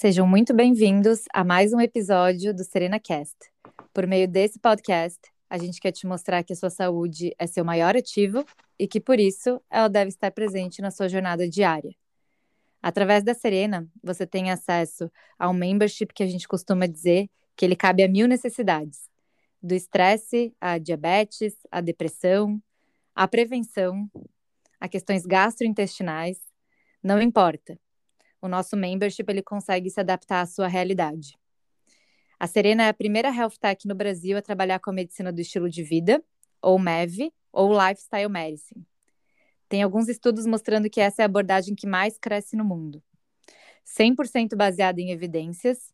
Sejam muito bem-vindos a mais um episódio do Serena Cast. Por meio desse podcast, a gente quer te mostrar que a sua saúde é seu maior ativo e que, por isso, ela deve estar presente na sua jornada diária. Através da Serena, você tem acesso a um membership que a gente costuma dizer que ele cabe a mil necessidades, do estresse à diabetes, à depressão, à prevenção, a questões gastrointestinais, não importa o nosso membership ele consegue se adaptar à sua realidade. A Serena é a primeira health tech no Brasil a trabalhar com a medicina do estilo de vida, ou MEV, ou Lifestyle Medicine. Tem alguns estudos mostrando que essa é a abordagem que mais cresce no mundo. 100% baseada em evidências,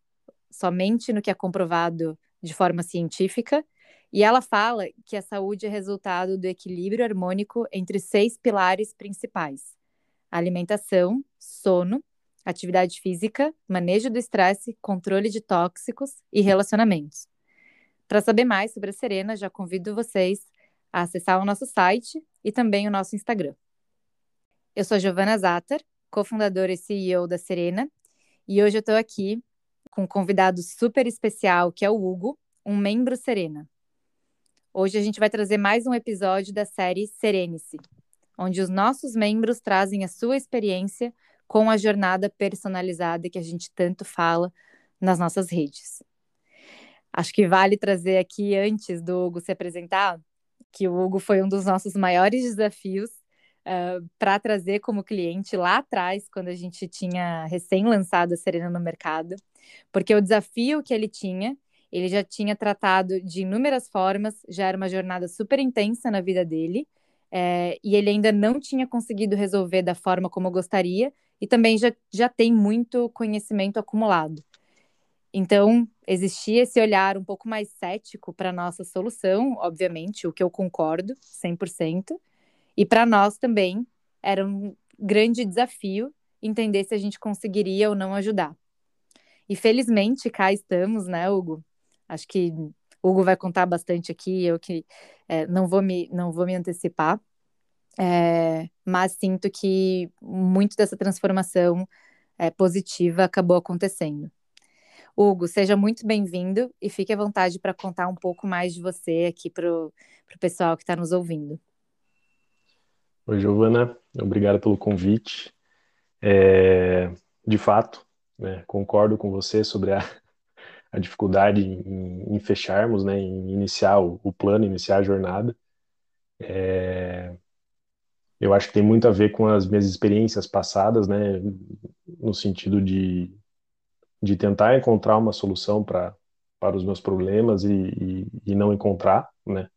somente no que é comprovado de forma científica, e ela fala que a saúde é resultado do equilíbrio harmônico entre seis pilares principais: alimentação, sono, atividade física, manejo do estresse, controle de tóxicos e relacionamentos. Para saber mais sobre a Serena, já convido vocês a acessar o nosso site e também o nosso Instagram. Eu sou Giovana Zatter, cofundadora e CEO da Serena, e hoje eu estou aqui com um convidado super especial, que é o Hugo, um membro Serena. Hoje a gente vai trazer mais um episódio da série Serenice, onde os nossos membros trazem a sua experiência com a jornada personalizada que a gente tanto fala nas nossas redes. Acho que vale trazer aqui, antes do Hugo se apresentar, que o Hugo foi um dos nossos maiores desafios uh, para trazer como cliente lá atrás, quando a gente tinha recém-lançado a Serena no mercado, porque o desafio que ele tinha, ele já tinha tratado de inúmeras formas, já era uma jornada super intensa na vida dele, é, e ele ainda não tinha conseguido resolver da forma como gostaria, e também já, já tem muito conhecimento acumulado. Então, existia esse olhar um pouco mais cético para a nossa solução, obviamente, o que eu concordo 100%, e para nós também era um grande desafio entender se a gente conseguiria ou não ajudar. E felizmente cá estamos, né, Hugo? Acho que Hugo vai contar bastante aqui, eu que é, não, vou me, não vou me antecipar, é, mas sinto que muito dessa transformação é, positiva acabou acontecendo. Hugo, seja muito bem-vindo e fique à vontade para contar um pouco mais de você aqui para o pessoal que está nos ouvindo. Oi, Giovana, obrigado pelo convite. É, de fato, né, concordo com você sobre a, a dificuldade em, em, fecharmos, né, em iniciar o, o plano, iniciar a jornada. É, eu acho que tem muito a ver com as minhas experiências passadas, né, no sentido de, de tentar encontrar uma solução para para os meus problemas e, e, e, não encontrar, né,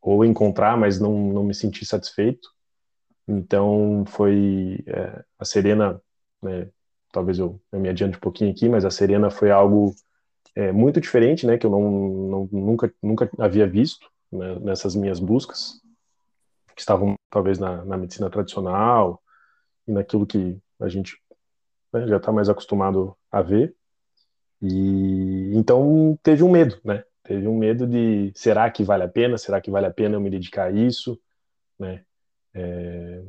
ou encontrar, mas não, não me sentir satisfeito. Então foi é, a Serena, né, talvez eu, eu, me adiante um pouquinho aqui, mas a Serena foi algo é, muito diferente, né, que eu não, não nunca nunca havia visto né, nessas minhas buscas que estavam talvez na, na medicina tradicional e naquilo que a gente né, já está mais acostumado a ver. E então teve um medo, né? Teve um medo de será que vale a pena? Será que vale a pena eu me dedicar a isso, né? É,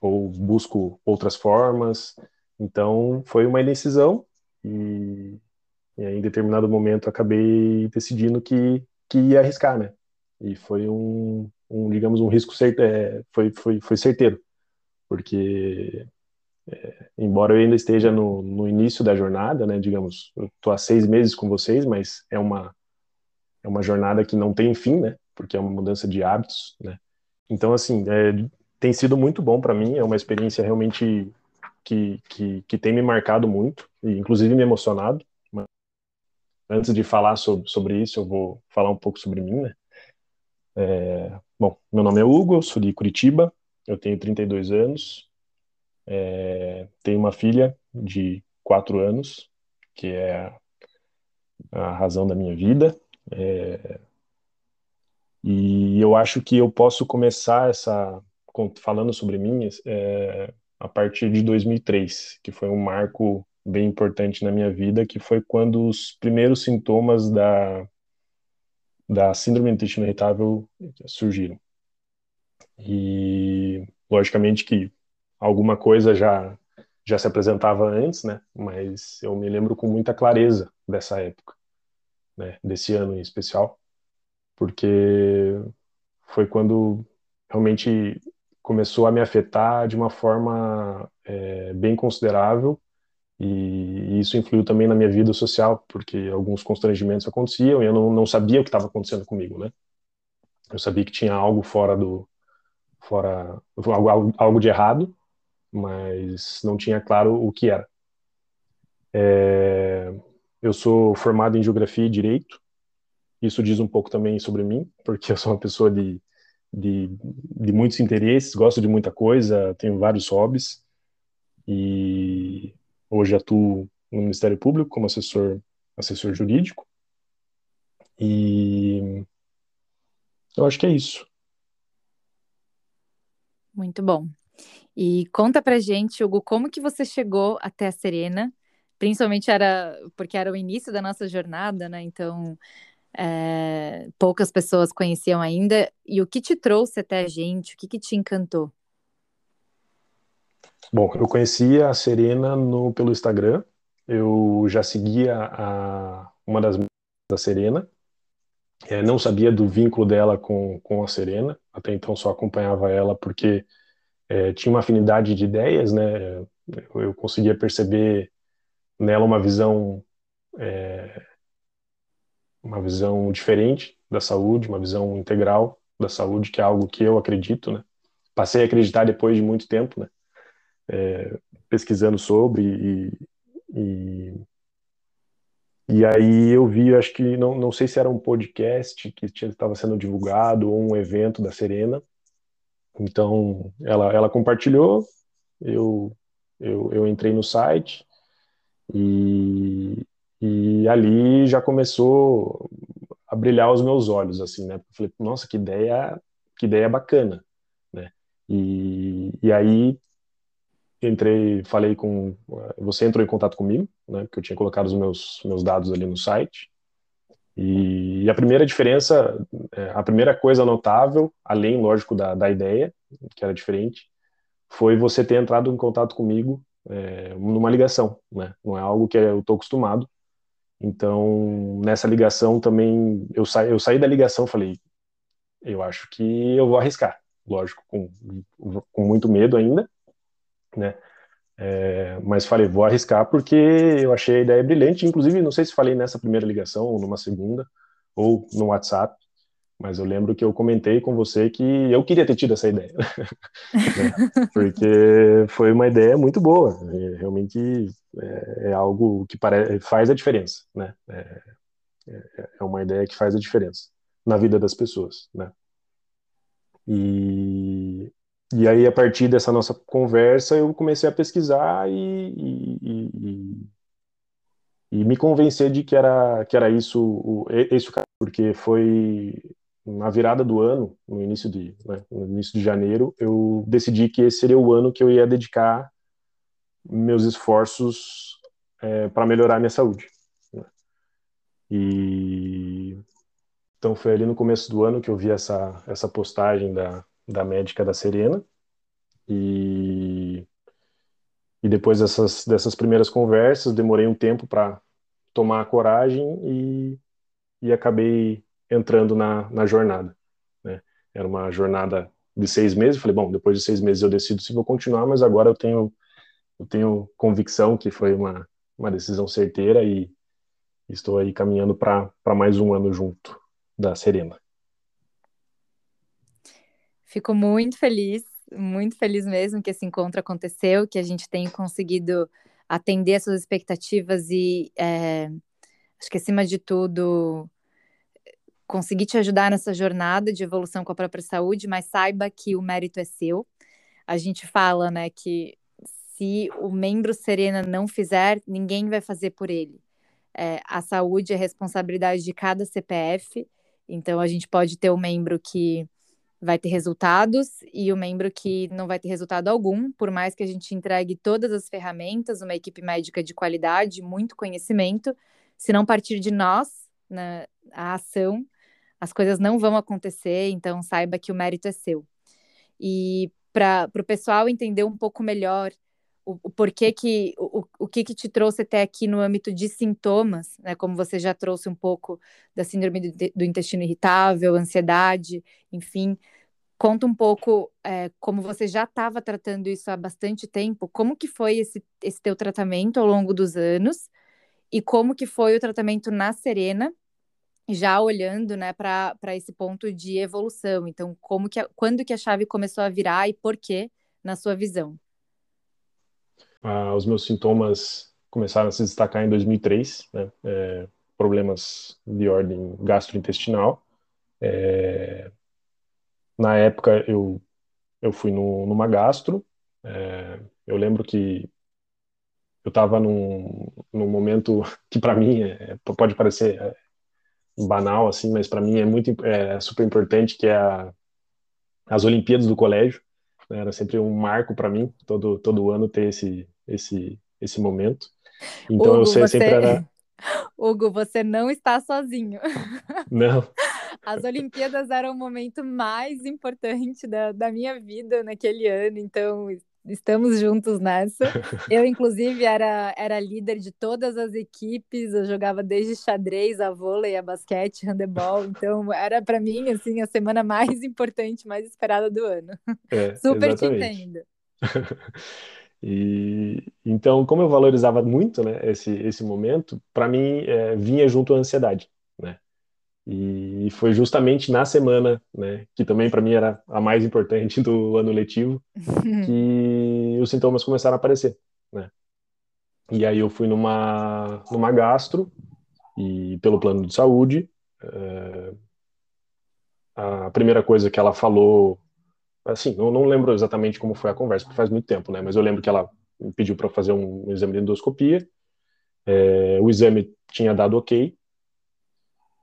ou busco outras formas. Então foi uma indecisão e, e aí, em determinado momento acabei decidindo que que ia arriscar, né? E foi um, um, digamos, um risco é, foi, foi, foi certeiro, porque é, embora eu ainda esteja no, no início da jornada, né, digamos, eu estou há seis meses com vocês, mas é uma é uma jornada que não tem fim, né, porque é uma mudança de hábitos, né. Então, assim, é, tem sido muito bom para mim, é uma experiência realmente que, que, que tem me marcado muito, e inclusive me emocionado. Antes de falar sobre, sobre isso, eu vou falar um pouco sobre mim, né. É, bom, meu nome é Hugo, sou de Curitiba, eu tenho 32 anos, é, tenho uma filha de 4 anos, que é a razão da minha vida. É, e eu acho que eu posso começar essa falando sobre mim é, a partir de 2003, que foi um marco bem importante na minha vida, que foi quando os primeiros sintomas da da síndrome do intestino irritável surgiram. E, logicamente, que alguma coisa já já se apresentava antes, né? Mas eu me lembro com muita clareza dessa época, né? Desse ano em especial, porque foi quando realmente começou a me afetar de uma forma é, bem considerável e isso influiu também na minha vida social, porque alguns constrangimentos aconteciam e eu não, não sabia o que estava acontecendo comigo, né? Eu sabia que tinha algo fora do fora algo, algo de errado, mas não tinha claro o que era. É, eu sou formado em geografia e direito. Isso diz um pouco também sobre mim, porque eu sou uma pessoa de, de, de muitos interesses, gosto de muita coisa, tenho vários hobbies e hoje atuo no Ministério Público como assessor assessor jurídico. E eu acho que é isso. Muito bom. E conta pra gente, Hugo, como que você chegou até a Serena? Principalmente era porque era o início da nossa jornada, né? Então é, poucas pessoas conheciam ainda. E o que te trouxe até a gente? O que, que te encantou? Bom, eu conhecia a Serena no, pelo Instagram. Eu já seguia a, uma das da Serena. É, não sabia do vínculo dela com, com a Serena. Até então só acompanhava ela porque é, tinha uma afinidade de ideias, né? Eu, eu conseguia perceber nela uma visão é, uma visão diferente da saúde, uma visão integral da saúde, que é algo que eu acredito, né? Passei a acreditar depois de muito tempo, né? É, pesquisando sobre e, e, e aí eu vi, acho que não, não sei se era um podcast que estava sendo divulgado ou um evento da Serena, então, ela, ela compartilhou, eu, eu, eu entrei no site e, e ali já começou a brilhar os meus olhos, assim, né? Falei, nossa, que ideia, que ideia bacana, né? E, e aí entrei, falei com, você entrou em contato comigo, né? Porque eu tinha colocado os meus, meus dados ali no site e a primeira diferença, é, a primeira coisa notável, além, lógico, da, da ideia, que era diferente, foi você ter entrado em contato comigo é, numa ligação, né? Não é algo que eu estou acostumado. Então, nessa ligação também, eu, sa eu saí da ligação falei, eu acho que eu vou arriscar. Lógico, com, com muito medo ainda, né? É, mas falei, vou arriscar porque eu achei a ideia brilhante. Inclusive, não sei se falei nessa primeira ligação, ou numa segunda, ou no WhatsApp, mas eu lembro que eu comentei com você que eu queria ter tido essa ideia. né? Porque foi uma ideia muito boa. É, realmente é, é, algo que faz a diferença. Né? É, é, é uma ideia que faz a diferença na vida das pessoas. Né? E e aí, a partir dessa nossa conversa, eu comecei a pesquisar e, e, e, e me convencer de que era, que era isso, o, esse o caso, porque foi na virada do ano, no início de, né, no início de janeiro, eu decidi que esse seria o ano que eu ia dedicar meus esforços é, para melhorar a minha saúde. Né? E então foi ali no começo do ano que eu vi essa essa postagem da da médica da Serena. E, e depois dessas, dessas primeiras conversas, demorei um tempo para tomar a coragem e, e acabei entrando na, na jornada. Né? Era uma jornada de seis meses. Falei, bom, depois de seis meses eu decido se vou continuar, mas agora eu tenho, eu tenho convicção que foi uma, uma decisão certeira e estou aí caminhando para mais um ano junto da Serena. Fico muito feliz, muito feliz mesmo que esse encontro aconteceu, que a gente tenha conseguido atender as suas expectativas e é, acho que acima de tudo conseguir te ajudar nessa jornada de evolução com a própria saúde, mas saiba que o mérito é seu. A gente fala, né, que se o membro Serena não fizer, ninguém vai fazer por ele. É, a saúde é responsabilidade de cada CPF, então a gente pode ter um membro que vai ter resultados e o membro que não vai ter resultado algum, por mais que a gente entregue todas as ferramentas, uma equipe médica de qualidade, muito conhecimento, se não partir de nós, na, a ação, as coisas não vão acontecer, então saiba que o mérito é seu. E para o pessoal entender um pouco melhor o, o porquê que o que, que te trouxe até aqui no âmbito de sintomas, né? Como você já trouxe um pouco da síndrome do, do intestino irritável, ansiedade, enfim. Conta um pouco é, como você já estava tratando isso há bastante tempo, como que foi esse, esse teu tratamento ao longo dos anos e como que foi o tratamento na Serena, já olhando né, para esse ponto de evolução. Então, como que quando que a chave começou a virar e por quê, na sua visão? Ah, os meus sintomas começaram a se destacar em 2003, né? É, problemas de ordem gastrointestinal. É, na época eu eu fui no, numa gastro. É, eu lembro que eu estava num, num momento que para mim é, pode parecer é, banal assim, mas para mim é muito é super importante que é a, as Olimpíadas do colégio. Né? Era sempre um marco para mim todo todo ano ter esse esse esse momento. Então Hugo, eu sei, você... sempre era Hugo, você não está sozinho. Não. As Olimpíadas eram o momento mais importante da, da minha vida naquele ano, então estamos juntos nessa. Eu, inclusive, era, era líder de todas as equipes, eu jogava desde xadrez, a vôlei, a basquete, handebol, então era para mim, assim, a semana mais importante, mais esperada do ano. É, Super exatamente. te entendo. E então, como eu valorizava muito, né, esse esse momento, para mim é, vinha junto a ansiedade, né? E foi justamente na semana, né, que também para mim era a mais importante do ano letivo, que os sintomas começaram a aparecer, né? E aí eu fui numa numa gastro e pelo plano de saúde, é, a primeira coisa que ela falou assim, eu não lembro exatamente como foi a conversa, porque faz muito tempo, né? Mas eu lembro que ela pediu para fazer um, exame de endoscopia. É, o exame tinha dado ok.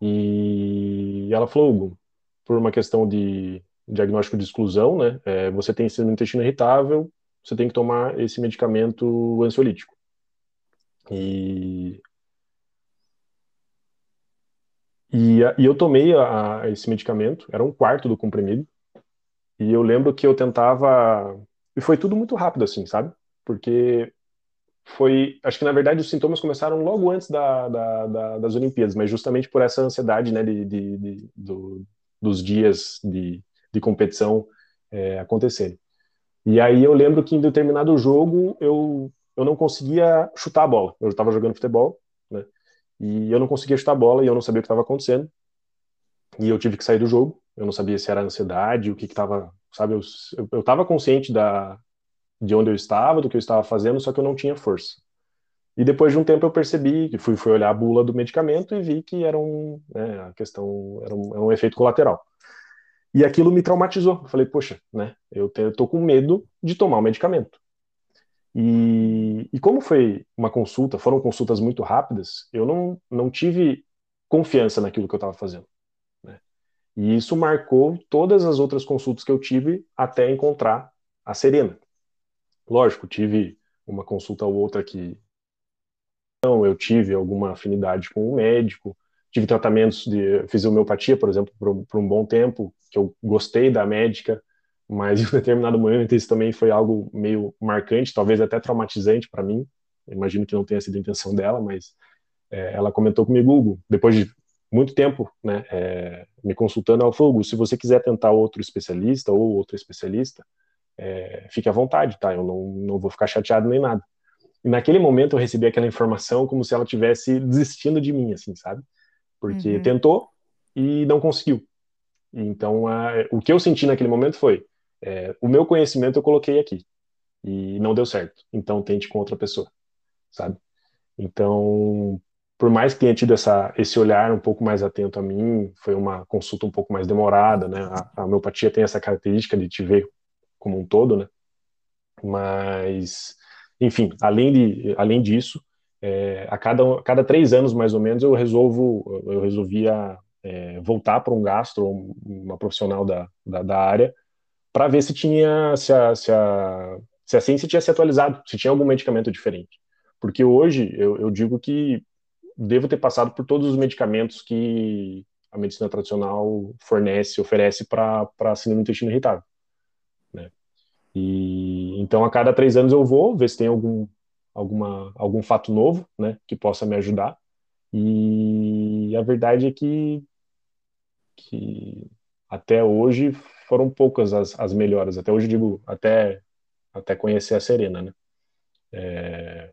E ela falou, Hugo, por uma questão de diagnóstico de exclusão, né? É, você tem síndrome intestino irritável, você tem que tomar esse medicamento ansiolítico. E e, e eu tomei a, a esse medicamento, era um quarto do comprimido, e eu lembro que eu tentava. E foi tudo muito rápido, assim, sabe? Porque foi. Acho que na verdade os sintomas começaram logo antes da, da, da, das Olimpíadas, mas justamente por essa ansiedade, né, de, de, de do, dos dias de, de competição é, acontecerem. E aí eu lembro que em determinado jogo eu, eu não conseguia chutar a bola. Eu estava jogando futebol, né? E eu não conseguia chutar a bola e eu não sabia o que estava acontecendo. E eu tive que sair do jogo eu não sabia se era ansiedade, o que estava, sabe, eu estava consciente da, de onde eu estava, do que eu estava fazendo, só que eu não tinha força. E depois de um tempo eu percebi, que fui, fui olhar a bula do medicamento e vi que era um, né, a questão, era um, era um efeito colateral. E aquilo me traumatizou. Eu falei, poxa, né, eu, eu tô com medo de tomar o medicamento. E, e como foi uma consulta, foram consultas muito rápidas, eu não, não tive confiança naquilo que eu estava fazendo. E isso marcou todas as outras consultas que eu tive até encontrar a Serena. Lógico, tive uma consulta ou outra que não, eu tive alguma afinidade com o médico, tive tratamentos de fisiomeopatia, por exemplo, por, por um bom tempo, que eu gostei da médica, mas em um determinado momento isso também foi algo meio marcante, talvez até traumatizante para mim. Imagino que não tenha sido a intenção dela, mas é, ela comentou comigo, Hugo, depois de muito tempo, né, é, me consultando ao fogo. Se você quiser tentar outro especialista ou outra especialista, é, fique à vontade, tá? Eu não, não vou ficar chateado nem nada. E naquele momento eu recebi aquela informação como se ela tivesse desistindo de mim, assim, sabe? Porque uhum. tentou e não conseguiu. Então, a, o que eu senti naquele momento foi: é, o meu conhecimento eu coloquei aqui e não deu certo. Então, tente com outra pessoa, sabe? Então, por mais que tenha tido essa, esse olhar um pouco mais atento a mim, foi uma consulta um pouco mais demorada, né? A, a homeopatia tem essa característica de te ver como um todo, né? Mas, enfim, além, de, além disso, é, a cada, a cada três anos, mais ou menos, eu resolvo, eu resolvia é, voltar para um gastro, uma profissional da, da, da área, para ver se tinha, se a, se, a, se a ciência tinha se atualizado, se tinha algum medicamento diferente. Porque hoje eu, eu digo que devo ter passado por todos os medicamentos que a medicina tradicional fornece, oferece para síndrome do intestino irritável. Né? E, então, a cada três anos eu vou ver se tem algum, alguma, algum fato novo, né, que possa me ajudar. E a verdade é que, que até hoje foram poucas as, as melhoras. Até hoje digo, até, até conhecer a Serena, né. É,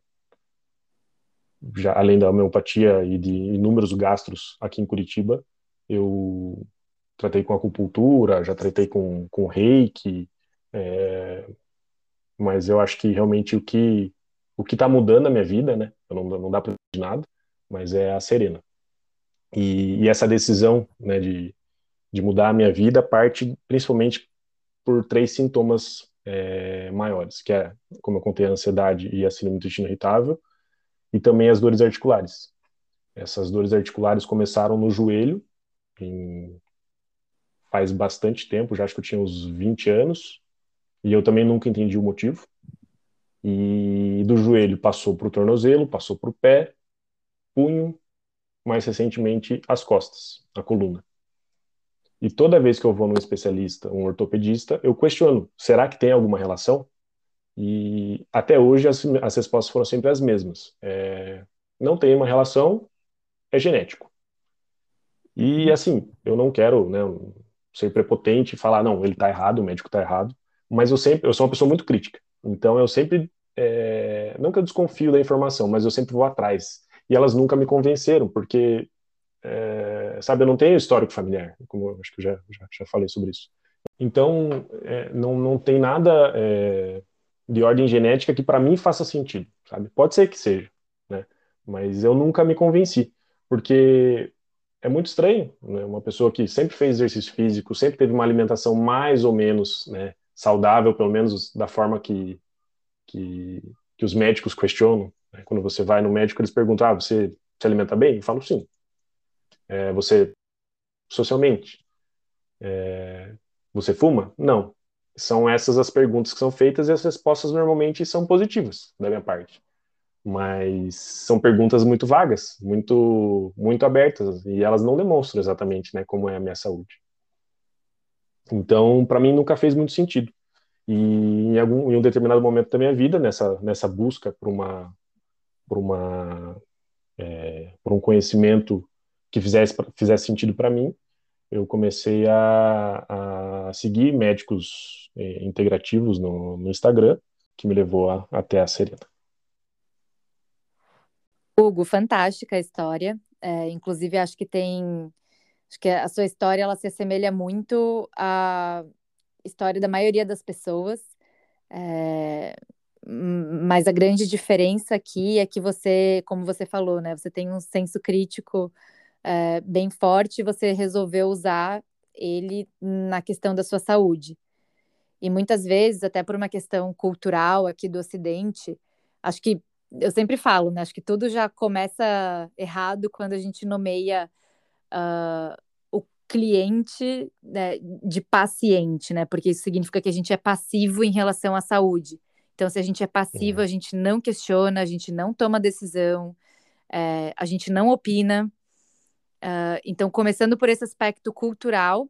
já além da homeopatia e de inúmeros gastros aqui em Curitiba, eu tratei com acupuntura, já tratei com, com reiki, é, mas eu acho que realmente o que o que está mudando a minha vida, né? Não, não dá para de nada, mas é a Serena. E, e, essa decisão, né, de, de mudar a minha vida parte principalmente por três sintomas é, maiores, que é, como eu contei, a ansiedade e a síndrome do intestino irritável, e também as dores articulares. Essas dores articulares começaram no joelho, em, faz bastante tempo, já acho que eu tinha uns 20 anos, e eu também nunca entendi o motivo. E do joelho passou para o tornozelo, passou para o pé, punho, mais recentemente as costas, a coluna. E toda vez que eu vou num especialista, um ortopedista, eu questiono: será que tem alguma relação? E até hoje as, as respostas foram sempre as mesmas. É, não tem uma relação, é genético. E assim, eu não quero né, ser prepotente e falar, não, ele está errado, o médico está errado, mas eu sempre, eu sou uma pessoa muito crítica. Então eu sempre, é, nunca desconfio da informação, mas eu sempre vou atrás. E elas nunca me convenceram, porque, é, sabe, eu não tenho histórico familiar, como eu acho que eu já, já, já falei sobre isso. Então, é, não, não tem nada é, de ordem genética que para mim faça sentido, sabe? Pode ser que seja, né? Mas eu nunca me convenci, porque é muito estranho, né? Uma pessoa que sempre fez exercício físico, sempre teve uma alimentação mais ou menos, né, saudável, pelo menos da forma que que, que os médicos questionam. Né? Quando você vai no médico, eles perguntam: ah, você se alimenta bem? Eu falo sim. É, você socialmente? É, você fuma? Não. São essas as perguntas que são feitas e as respostas normalmente são positivas da minha parte. Mas são perguntas muito vagas, muito muito abertas e elas não demonstram exatamente, né, como é a minha saúde. Então, para mim nunca fez muito sentido. E em algum em um determinado momento da minha vida, nessa nessa busca por uma por uma é, por um conhecimento que fizesse fizesse sentido para mim, eu comecei a, a seguir médicos é, integrativos no, no, Instagram, que me levou a, até a Serena. Hugo, fantástica a história. É, inclusive, acho que tem. Acho que a sua história ela se assemelha muito à história da maioria das pessoas. É, mas a grande diferença aqui é que você, como você falou, né? Você tem um senso crítico é, bem forte, você resolveu usar ele na questão da sua saúde. E muitas vezes, até por uma questão cultural aqui do Ocidente, acho que eu sempre falo, né? Acho que tudo já começa errado quando a gente nomeia uh, o cliente né, de paciente, né? Porque isso significa que a gente é passivo em relação à saúde. Então, se a gente é passivo, uhum. a gente não questiona, a gente não toma decisão, é, a gente não opina. Uh, então, começando por esse aspecto cultural,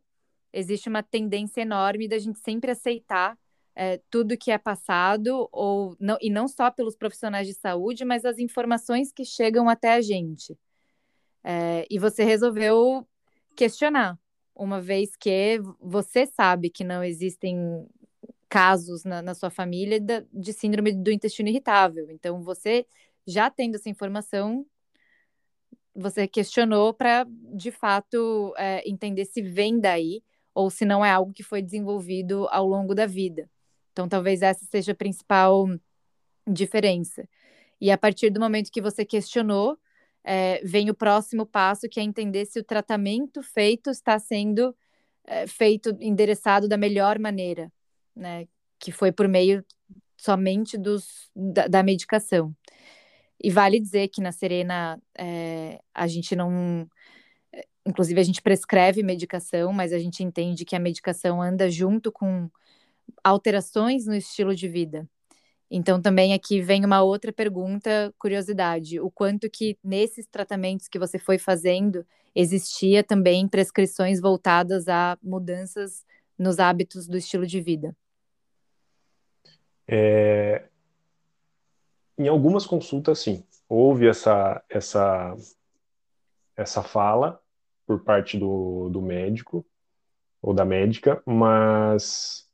existe uma tendência enorme da gente sempre aceitar é, tudo que é passado, ou não, e não só pelos profissionais de saúde, mas as informações que chegam até a gente. É, e você resolveu questionar, uma vez que você sabe que não existem casos na, na sua família de, de síndrome do intestino irritável. Então, você já tendo essa informação, você questionou para, de fato, é, entender se vem daí ou se não é algo que foi desenvolvido ao longo da vida. Então, talvez essa seja a principal diferença. E a partir do momento que você questionou, é, vem o próximo passo, que é entender se o tratamento feito está sendo é, feito, endereçado da melhor maneira, né? Que foi por meio somente dos, da, da medicação. E vale dizer que na Serena é, a gente não. Inclusive, a gente prescreve medicação, mas a gente entende que a medicação anda junto com alterações no estilo de vida. Então, também aqui vem uma outra pergunta, curiosidade: o quanto que nesses tratamentos que você foi fazendo existia também prescrições voltadas a mudanças nos hábitos do estilo de vida? É, em algumas consultas, sim, houve essa, essa, essa fala por parte do, do médico ou da médica, mas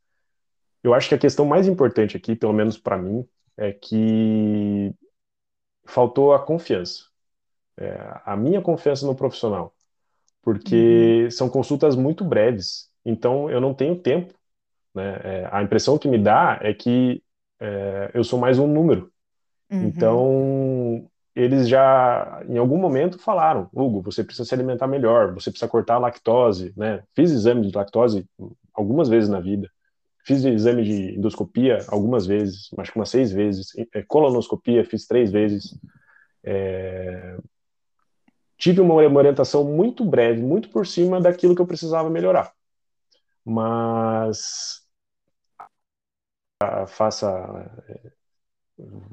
eu acho que a questão mais importante aqui, pelo menos para mim, é que faltou a confiança. É, a minha confiança no profissional. Porque uhum. são consultas muito breves, então eu não tenho tempo. Né? É, a impressão que me dá é que é, eu sou mais um número. Uhum. Então, eles já, em algum momento, falaram: Hugo, você precisa se alimentar melhor, você precisa cortar a lactose. Né? Fiz exame de lactose algumas vezes na vida. Fiz exame de endoscopia algumas vezes, acho que umas seis vezes. É, colonoscopia fiz três vezes. É... Tive uma orientação muito breve, muito por cima daquilo que eu precisava melhorar. Mas faça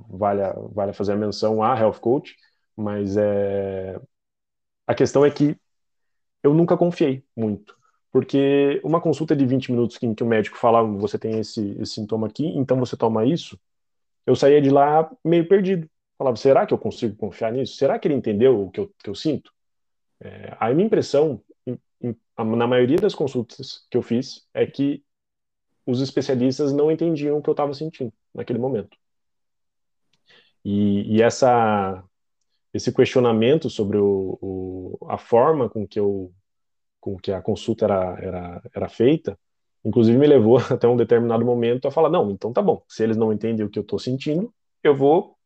vale, vale fazer a menção a health coach, mas é a questão é que eu nunca confiei muito. Porque uma consulta de 20 minutos em que o médico fala, você tem esse, esse sintoma aqui, então você toma isso, eu saía de lá meio perdido. Falava, será que eu consigo confiar nisso? Será que ele entendeu o que eu, que eu sinto? É, a minha impressão, na maioria das consultas que eu fiz, é que os especialistas não entendiam o que eu estava sentindo naquele momento. E, e, essa, esse questionamento sobre o, o, a forma com que eu com que a consulta era, era, era feita, inclusive me levou até um determinado momento a falar, não, então tá bom, se eles não entendem o que eu estou sentindo, eu vou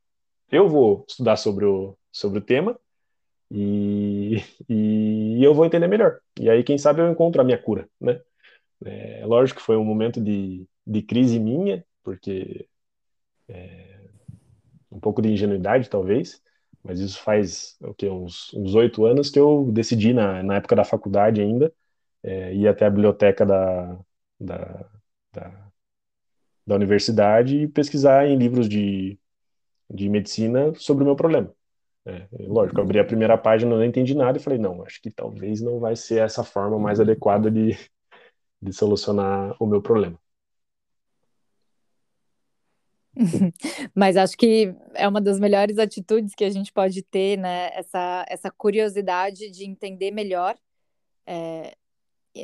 eu vou estudar sobre o, sobre o tema e, e eu vou entender melhor. E aí, quem sabe, eu encontro a minha cura, né? É, lógico que foi um momento de, de crise minha, porque é, um pouco de ingenuidade, talvez, mas isso faz o que uns oito anos que eu decidi na, na época da faculdade ainda é, ir até a biblioteca da, da, da, da, universidade e pesquisar em livros de, de medicina sobre o meu problema. É, lógico, eu abri a primeira página, não entendi nada e falei, não, acho que talvez não vai ser essa forma mais adequada de, de solucionar o meu problema. Mas acho que é uma das melhores atitudes que a gente pode ter, né? Essa, essa curiosidade de entender melhor. É,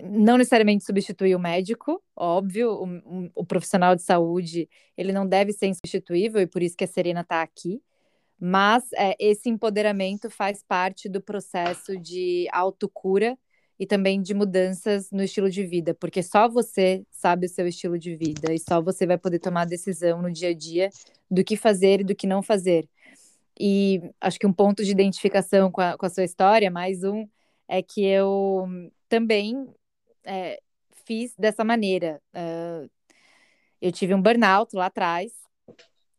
não necessariamente substituir o médico, óbvio, o, o, profissional de saúde ele não deve ser insubstituível e por isso que a Serena está aqui. Mas é, esse empoderamento faz parte do processo de autocura e também de mudanças no estilo de vida, porque só você sabe o seu estilo de vida e só você vai poder tomar a decisão no dia a dia do que fazer e do que não fazer. E acho que um ponto de identificação com a, com a sua história, mais um, é que eu também é, fiz dessa maneira. Uh, eu tive um burnout lá atrás,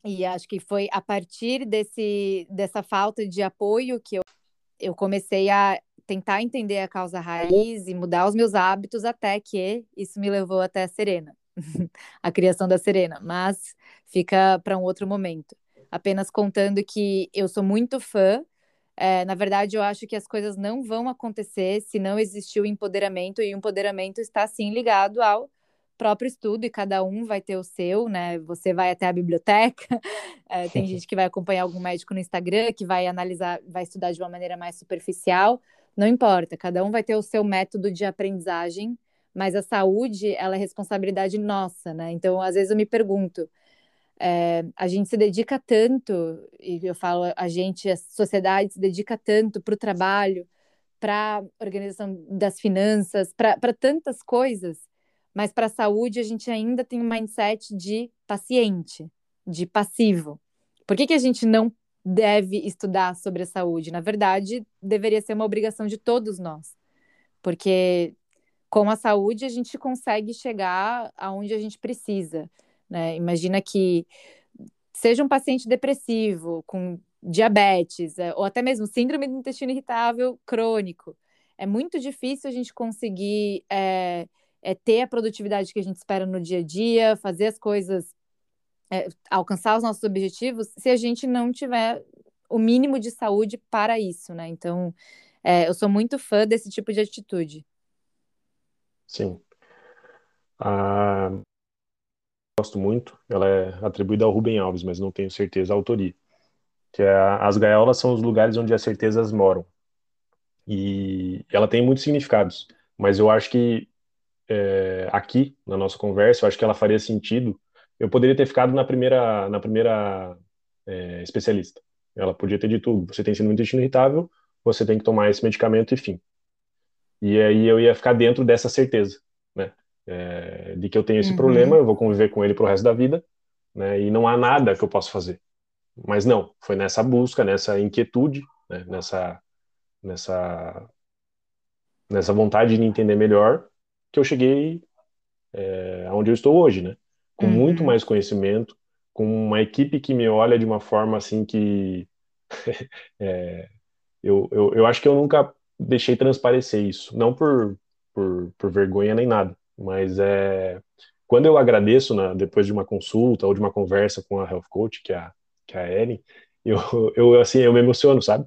e acho que foi a partir desse, dessa falta de apoio que eu, eu comecei a tentar entender a causa raiz e mudar os meus hábitos até que isso me levou até a Serena, a criação da Serena, mas fica para um outro momento. Apenas contando que eu sou muito fã. É, na verdade, eu acho que as coisas não vão acontecer se não existir o empoderamento, e o empoderamento está sim ligado ao próprio estudo, e cada um vai ter o seu, né? Você vai até a biblioteca, é, tem gente que vai acompanhar algum médico no Instagram, que vai analisar, vai estudar de uma maneira mais superficial, não importa, cada um vai ter o seu método de aprendizagem, mas a saúde, ela é responsabilidade nossa, né? Então, às vezes eu me pergunto, é, a gente se dedica tanto, e eu falo, a gente, a sociedade se dedica tanto para o trabalho, para organização das finanças, para tantas coisas, mas para a saúde a gente ainda tem um mindset de paciente, de passivo. Por que, que a gente não deve estudar sobre a saúde. Na verdade, deveria ser uma obrigação de todos nós, porque com a saúde a gente consegue chegar aonde a gente precisa. Né? Imagina que seja um paciente depressivo, com diabetes, é, ou até mesmo síndrome do intestino irritável crônico. É muito difícil a gente conseguir é, é, ter a produtividade que a gente espera no dia a dia, fazer as coisas é, alcançar os nossos objetivos se a gente não tiver o mínimo de saúde para isso, né? Então, é, eu sou muito fã desse tipo de atitude. Sim. A gosto muito, ela é atribuída ao Rubem Alves, mas não tenho certeza a autoria. Que é as gaiolas são os lugares onde as certezas moram. E ela tem muitos significados, mas eu acho que é, aqui na nossa conversa, eu acho que ela faria sentido. Eu poderia ter ficado na primeira, na primeira é, especialista. Ela podia ter dito: você tem síndrome do intestino irritável, você tem que tomar esse medicamento e fim. E aí eu ia ficar dentro dessa certeza, né? É, de que eu tenho esse uhum. problema, eu vou conviver com ele pro resto da vida, né? E não há nada que eu possa fazer. Mas não, foi nessa busca, nessa inquietude, né? nessa, nessa, nessa vontade de entender melhor que eu cheguei é, onde eu estou hoje, né? Com uhum. muito mais conhecimento, com uma equipe que me olha de uma forma assim que é, eu, eu, eu acho que eu nunca deixei transparecer isso, não por, por, por vergonha nem nada, mas é quando eu agradeço na, depois de uma consulta ou de uma conversa com a health coach, que é a, que é a Ellen, eu, eu assim eu me emociono, sabe?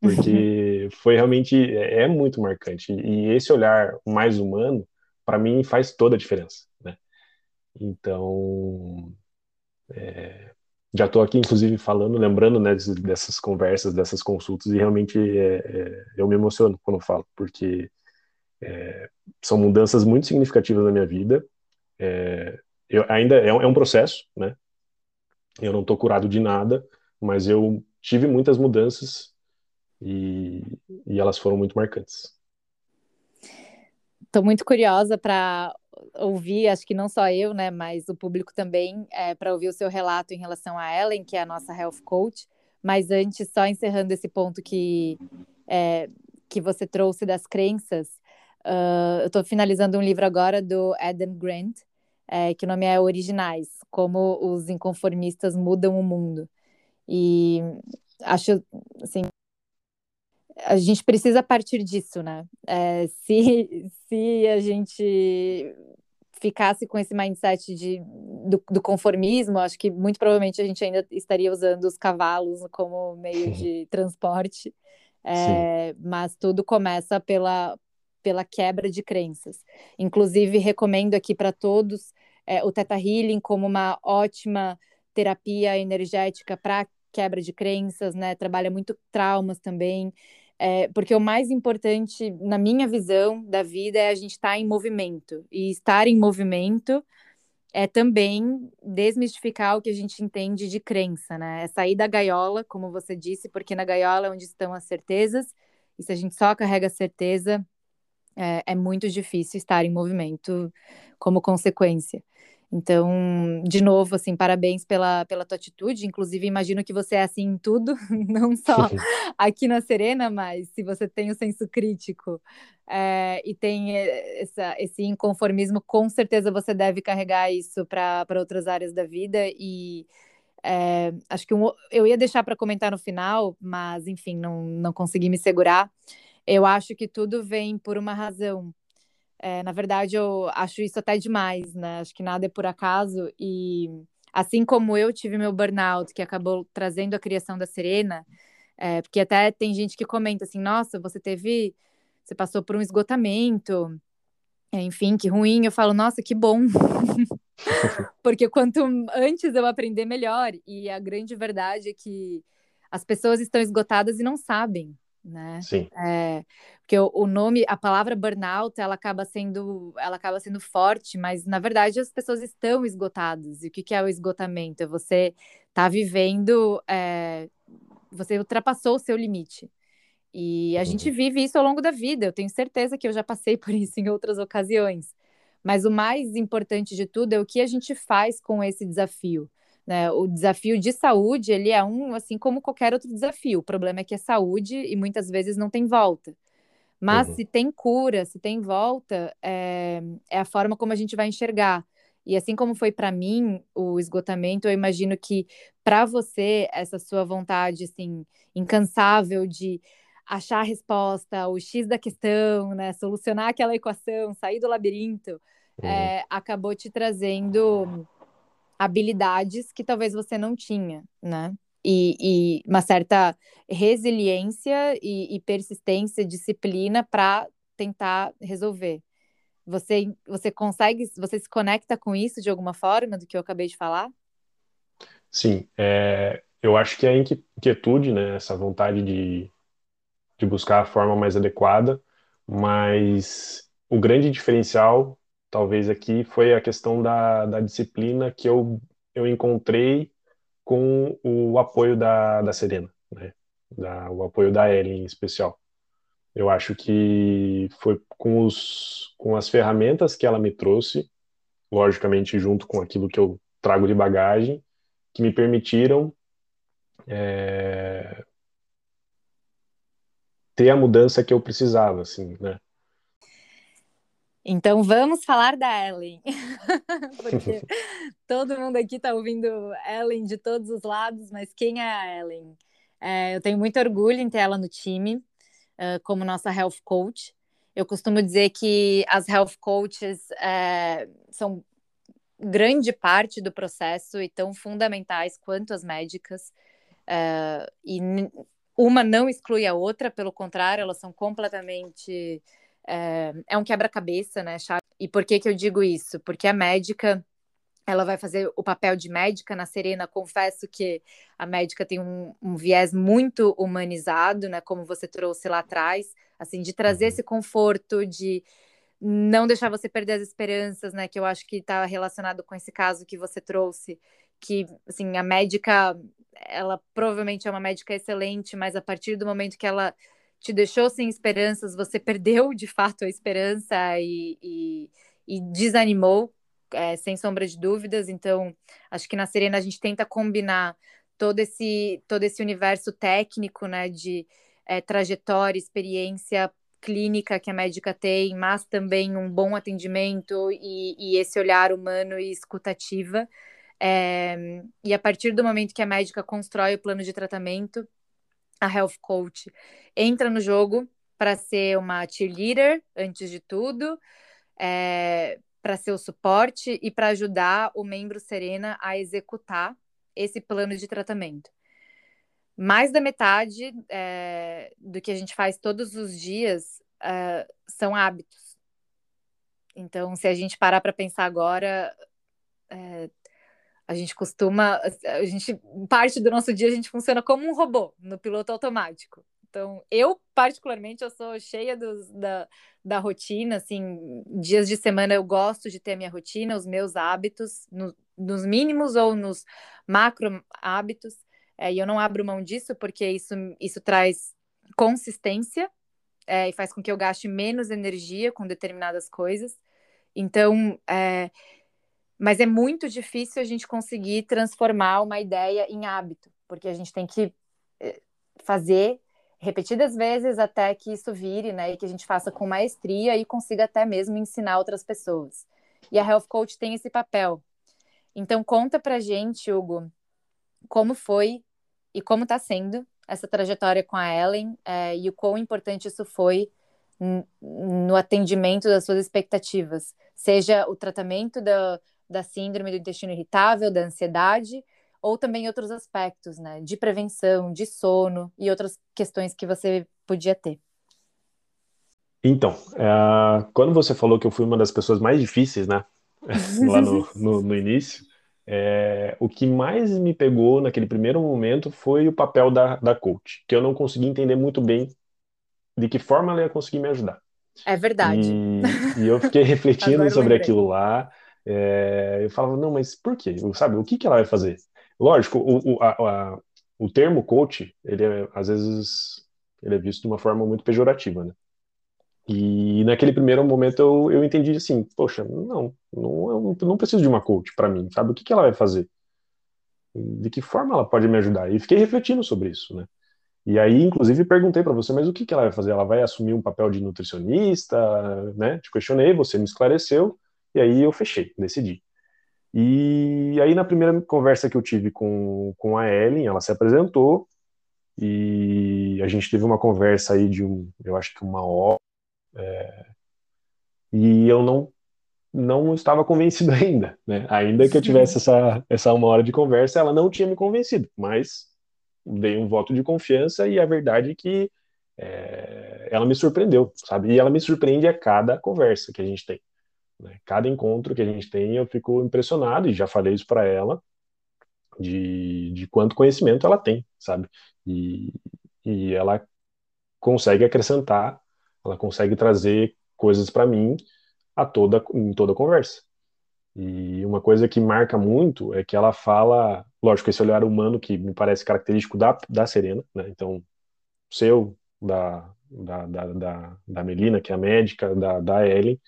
Porque foi realmente é, é muito marcante e esse olhar mais humano para mim faz toda a diferença? Então é, já estou aqui, inclusive, falando, lembrando né, dessas conversas, dessas consultas, e realmente é, é, eu me emociono quando falo, porque é, são mudanças muito significativas na minha vida. É, eu, ainda é um, é um, processo, né? Eu não estou curado de nada, mas eu tive muitas mudanças e, e elas foram muito marcantes. Estou muito curiosa para ouvir, acho que não só eu, né, mas o público também, é, para ouvir o seu relato em relação a Ellen, que é a nossa health coach. Mas antes, só encerrando esse ponto que, é, que você trouxe das crenças, uh, eu estou finalizando um livro agora do Adam Grant, é, que o nome é Originais, Como os Inconformistas Mudam o Mundo. E acho, assim, a gente precisa partir disso, né? É, se, se a gente ficasse com esse mindset de, do, do, conformismo, acho que muito provavelmente a gente ainda estaria usando os cavalos como meio de transporte. É, mas tudo começa pela, pela quebra de crenças. Inclusive, recomendo aqui para todos é, o Theta Healing como uma ótima terapia energética para quebra de crenças, né? Trabalha muito traumas também. É, porque o mais importante, na minha visão da vida, é a gente estar tá em movimento. E estar em movimento é também desmistificar o que a gente entende de crença, né? É sair da gaiola, como você disse, porque na gaiola é onde estão as certezas, e se a gente só carrega certeza, é, é muito difícil estar em movimento como consequência. Então, de novo, assim, parabéns pela, pela tua atitude. Inclusive, imagino que você é assim em tudo, não só aqui na Serena, mas se você tem o senso crítico é, e tem essa, esse inconformismo, com certeza você deve carregar isso para outras áreas da vida. E é, acho que um, eu ia deixar para comentar no final, mas enfim, não, não consegui me segurar. Eu acho que tudo vem por uma razão. É, na verdade, eu acho isso até demais, né? Acho que nada é por acaso. E assim como eu tive meu burnout, que acabou trazendo a criação da Serena, é, porque até tem gente que comenta assim: nossa, você teve. Você passou por um esgotamento, é, enfim, que ruim. Eu falo, nossa, que bom. porque quanto antes eu aprender, melhor. E a grande verdade é que as pessoas estão esgotadas e não sabem né? Sim. É, porque o, o, nome, a palavra burnout, ela acaba sendo, ela acaba sendo forte, mas na verdade as pessoas estão esgotadas. E o que, que é o esgotamento? É você tá vivendo, é, você ultrapassou o seu limite. E a uhum. gente vive isso ao longo da vida. Eu tenho certeza que eu já passei por isso em outras ocasiões. Mas o mais importante de tudo é o que a gente faz com esse desafio. Né? O desafio de saúde, ele é um, assim como qualquer outro desafio. O problema é que é saúde e muitas vezes não tem volta. Mas uhum. se tem cura, se tem volta, é, é a forma como a gente vai enxergar. E assim como foi para mim o esgotamento, eu imagino que para você essa sua vontade assim incansável de achar a resposta, o X da questão, né, solucionar aquela equação, sair do labirinto, uhum. é, acabou te trazendo habilidades que talvez você não tinha, né? E, e uma certa resiliência e, e persistência, disciplina para tentar resolver. Você, você consegue, você se conecta com isso de alguma forma, do que eu acabei de falar? Sim, é, eu acho que a inquietude, né, essa vontade de, de buscar a forma mais adequada, mas o grande diferencial, talvez aqui, foi a questão da, da disciplina que eu, eu encontrei com o apoio da, da Serena, né, da, o apoio da Ellen em especial. Eu acho que foi com, os, com as ferramentas que ela me trouxe, logicamente junto com aquilo que eu trago de bagagem, que me permitiram é, ter a mudança que eu precisava, assim, né? Então vamos falar da Ellen, porque todo mundo aqui está ouvindo Ellen de todos os lados, mas quem é a Ellen? É, eu tenho muito orgulho em ter ela no time uh, como nossa health coach. Eu costumo dizer que as health coaches uh, são grande parte do processo e tão fundamentais quanto as médicas. Uh, e uma não exclui a outra, pelo contrário, elas são completamente. É, é um quebra-cabeça, né? E por que, que eu digo isso? Porque a médica ela vai fazer o papel de médica na Serena. Confesso que a médica tem um, um, viés muito humanizado, né? Como você trouxe lá atrás, assim, de trazer uhum. esse conforto, de não deixar você perder as esperanças, né? Que eu acho que está relacionado com esse caso que você trouxe, que assim a médica, ela provavelmente é uma médica excelente, mas a partir do momento que ela te deixou sem esperanças, você perdeu de fato a esperança e, e, e desanimou é, sem sombra de dúvidas. Então, acho que na Serena a gente tenta combinar todo esse, todo esse universo técnico, né, de é, trajetória, experiência clínica que a médica tem, mas também um bom atendimento e, e esse olhar humano e escutativa. É, e a partir do momento que a médica constrói o plano de tratamento, a health coach entra no jogo para ser uma cheerleader, antes de tudo, é, para ser o suporte e para ajudar o membro Serena a executar esse plano de tratamento. Mais da metade é, do que a gente faz todos os dias é, são hábitos. Então, se a gente parar para pensar agora, é, a gente costuma, a gente parte do nosso dia a gente funciona como um robô no piloto automático. Então, eu, particularmente, eu sou cheia da, da rotina, assim, dias de semana eu gosto de ter a minha rotina, os meus hábitos, no, nos mínimos ou nos macro hábitos, é, e eu não abro mão disso, porque isso, isso traz consistência é, e faz com que eu gaste menos energia com determinadas coisas. Então, é, mas é muito difícil a gente conseguir transformar uma ideia em hábito, porque a gente tem que é, fazer repetidas vezes até que isso vire, né, e que a gente faça com maestria e consiga até mesmo ensinar outras pessoas. E a Health Coach tem esse papel. Então conta pra gente, Hugo, como foi e como está sendo essa trajetória com a Ellen é, e o quão importante isso foi no atendimento das suas expectativas, seja o tratamento da, da síndrome do intestino irritável, da ansiedade, ou também outros aspectos, né, de prevenção, de sono e outras questões que você podia ter. Então, é, quando você falou que eu fui uma das pessoas mais difíceis, né, lá no, no, no início, é, o que mais me pegou naquele primeiro momento foi o papel da, da coach, que eu não consegui entender muito bem de que forma ela ia conseguir me ajudar. É verdade. E, e eu fiquei refletindo sobre aquilo lá. É, eu falava, não, mas por quê? Sabe, o que, que ela vai fazer? Lógico, o, o, a, a, o termo coach, ele é, às vezes, ele é visto de uma forma muito pejorativa, né? E naquele primeiro momento eu, eu entendi assim, poxa, não, não, eu não preciso de uma coach para mim, sabe? O que, que ela vai fazer? De que forma ela pode me ajudar? E fiquei refletindo sobre isso, né? E aí, inclusive, perguntei para você, mas o que, que ela vai fazer? Ela vai assumir um papel de nutricionista, né? Te questionei, você me esclareceu, e aí eu fechei, decidi. E aí, na primeira conversa que eu tive com, com a Ellen, ela se apresentou e a gente teve uma conversa aí de, um, eu acho que uma hora, é, e eu não não estava convencido ainda, né? Ainda que eu tivesse essa, essa uma hora de conversa, ela não tinha me convencido, mas dei um voto de confiança e a verdade é que é, ela me surpreendeu, sabe? E ela me surpreende a cada conversa que a gente tem. Né? Cada encontro que a gente tem, eu fico impressionado, e já falei isso para ela, de, de quanto conhecimento ela tem, sabe? E, e ela consegue acrescentar, ela consegue trazer coisas para mim a toda, em toda conversa. E uma coisa que marca muito é que ela fala, lógico, esse olhar humano que me parece característico da, da Serena, né? Então, seu, da, da, da, da, da Melina, que é a médica, da, da Ellen,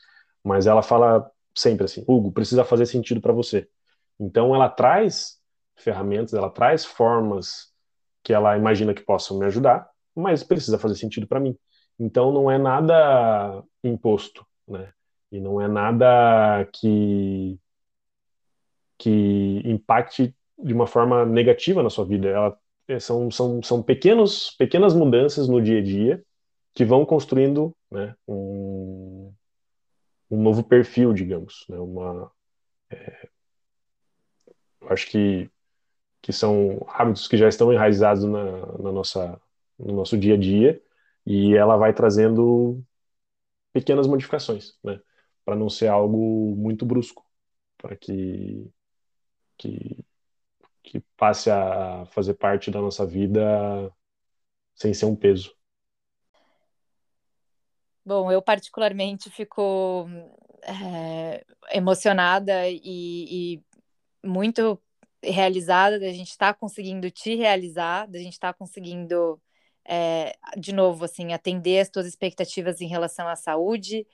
mas ela fala sempre assim: Hugo, precisa fazer sentido para você. Então, ela traz ferramentas, ela traz formas que ela imagina que possam me ajudar, mas precisa fazer sentido para mim. Então, não é nada imposto, né? E não é nada que que impacte de uma forma negativa na sua vida. Ela, é, são, são, são pequenos, pequenas mudanças no dia a dia que vão construindo né, um, um novo perfil, digamos. Né, uma, é, acho que, que são hábitos que já estão enraizados na, na nossa, no nosso dia a dia e ela vai trazendo pequenas modificações, né, para não ser algo muito brusco, para que, que que passe a fazer parte da nossa vida sem ser um peso. Bom, eu particularmente fico é, emocionada e, e, muito realizada da gente estar tá conseguindo te realizar, da gente estar tá conseguindo, é, de novo, assim, atender as tuas expectativas em relação à saúde.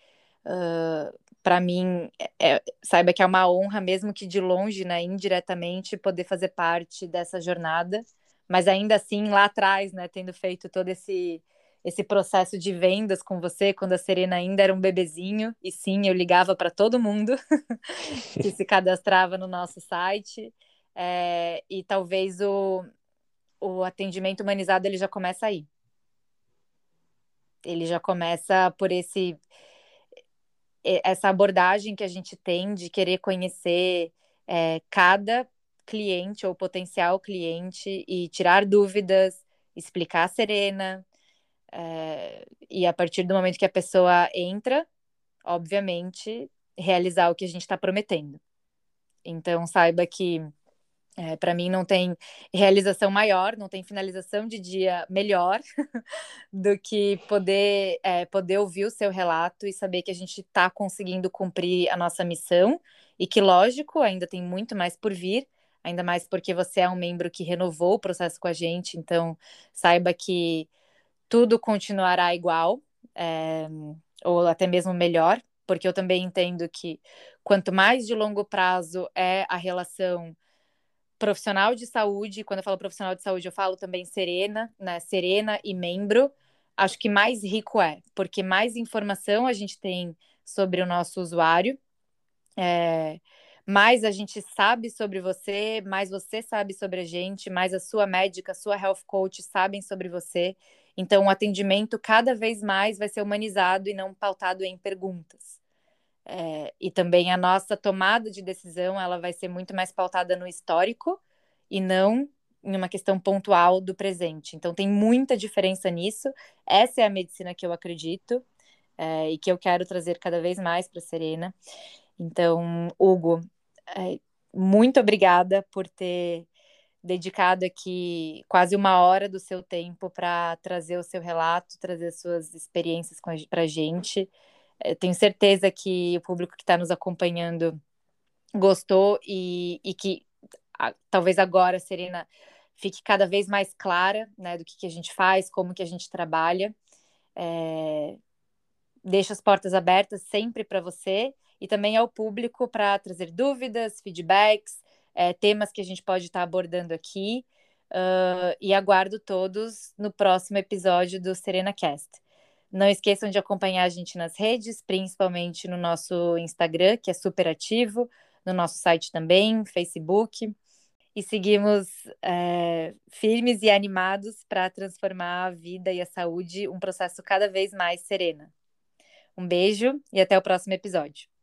Uh, para mim, é, saiba que é uma honra, mesmo que de longe, né, indiretamente, poder fazer parte dessa jornada. Mas ainda assim, lá atrás, né, tendo feito todo esse esse processo de vendas com você quando a Serena ainda era um bebezinho. E sim, eu ligava para todo mundo que se cadastrava no nosso site. É, e talvez o, o atendimento humanizado ele já começa aí. Ele já começa por esse essa abordagem que a gente tem de querer conhecer é, cada cliente ou potencial cliente e tirar dúvidas, explicar a Serena, é, e a partir do momento que a pessoa entra, obviamente, realizar o que a gente está prometendo. Então, saiba que é, para mim não tem realização maior, não tem finalização de dia melhor do que poder é, poder ouvir o seu relato e saber que a gente está conseguindo cumprir a nossa missão e que, lógico, ainda tem muito mais por vir, ainda mais porque você é um membro que renovou o processo com a gente, então saiba que tudo continuará igual, é, ou até mesmo melhor, porque eu também entendo que quanto mais de longo prazo é a relação profissional de saúde, quando eu falo profissional de saúde, eu falo também serena, né? Serena e membro. Acho que mais rico é, porque mais informação a gente tem sobre o nosso usuário, é, mais a gente sabe sobre você, mais você sabe sobre a gente, mais a sua médica, a sua health coach sabem sobre você. Então, o atendimento cada vez mais vai ser humanizado e não pautado em perguntas. É, e também a nossa tomada de decisão ela vai ser muito mais pautada no histórico e não em uma questão pontual do presente. Então, tem muita diferença nisso. Essa é a medicina que eu acredito é, e que eu quero trazer cada vez mais para a Serena. Então, Hugo, é, muito obrigada por ter dedicado aqui quase uma hora do seu tempo para trazer o seu relato, trazer suas experiências para a gente. Eu tenho certeza que o público que está nos acompanhando gostou e, e que a, talvez agora, Serena, fique cada vez mais clara né, do que, que a gente faz, como que a gente trabalha. É, deixa as portas abertas sempre para você e também ao público para trazer dúvidas, feedbacks, é, temas que a gente pode estar tá abordando aqui. Uh, e aguardo todos no próximo episódio do Serena Cast. Não esqueçam de acompanhar a gente nas redes, principalmente no nosso Instagram, que é super ativo, no nosso site também, Facebook. E seguimos é, firmes e animados para transformar a vida e a saúde um processo cada vez mais serena. Um beijo e até o próximo episódio.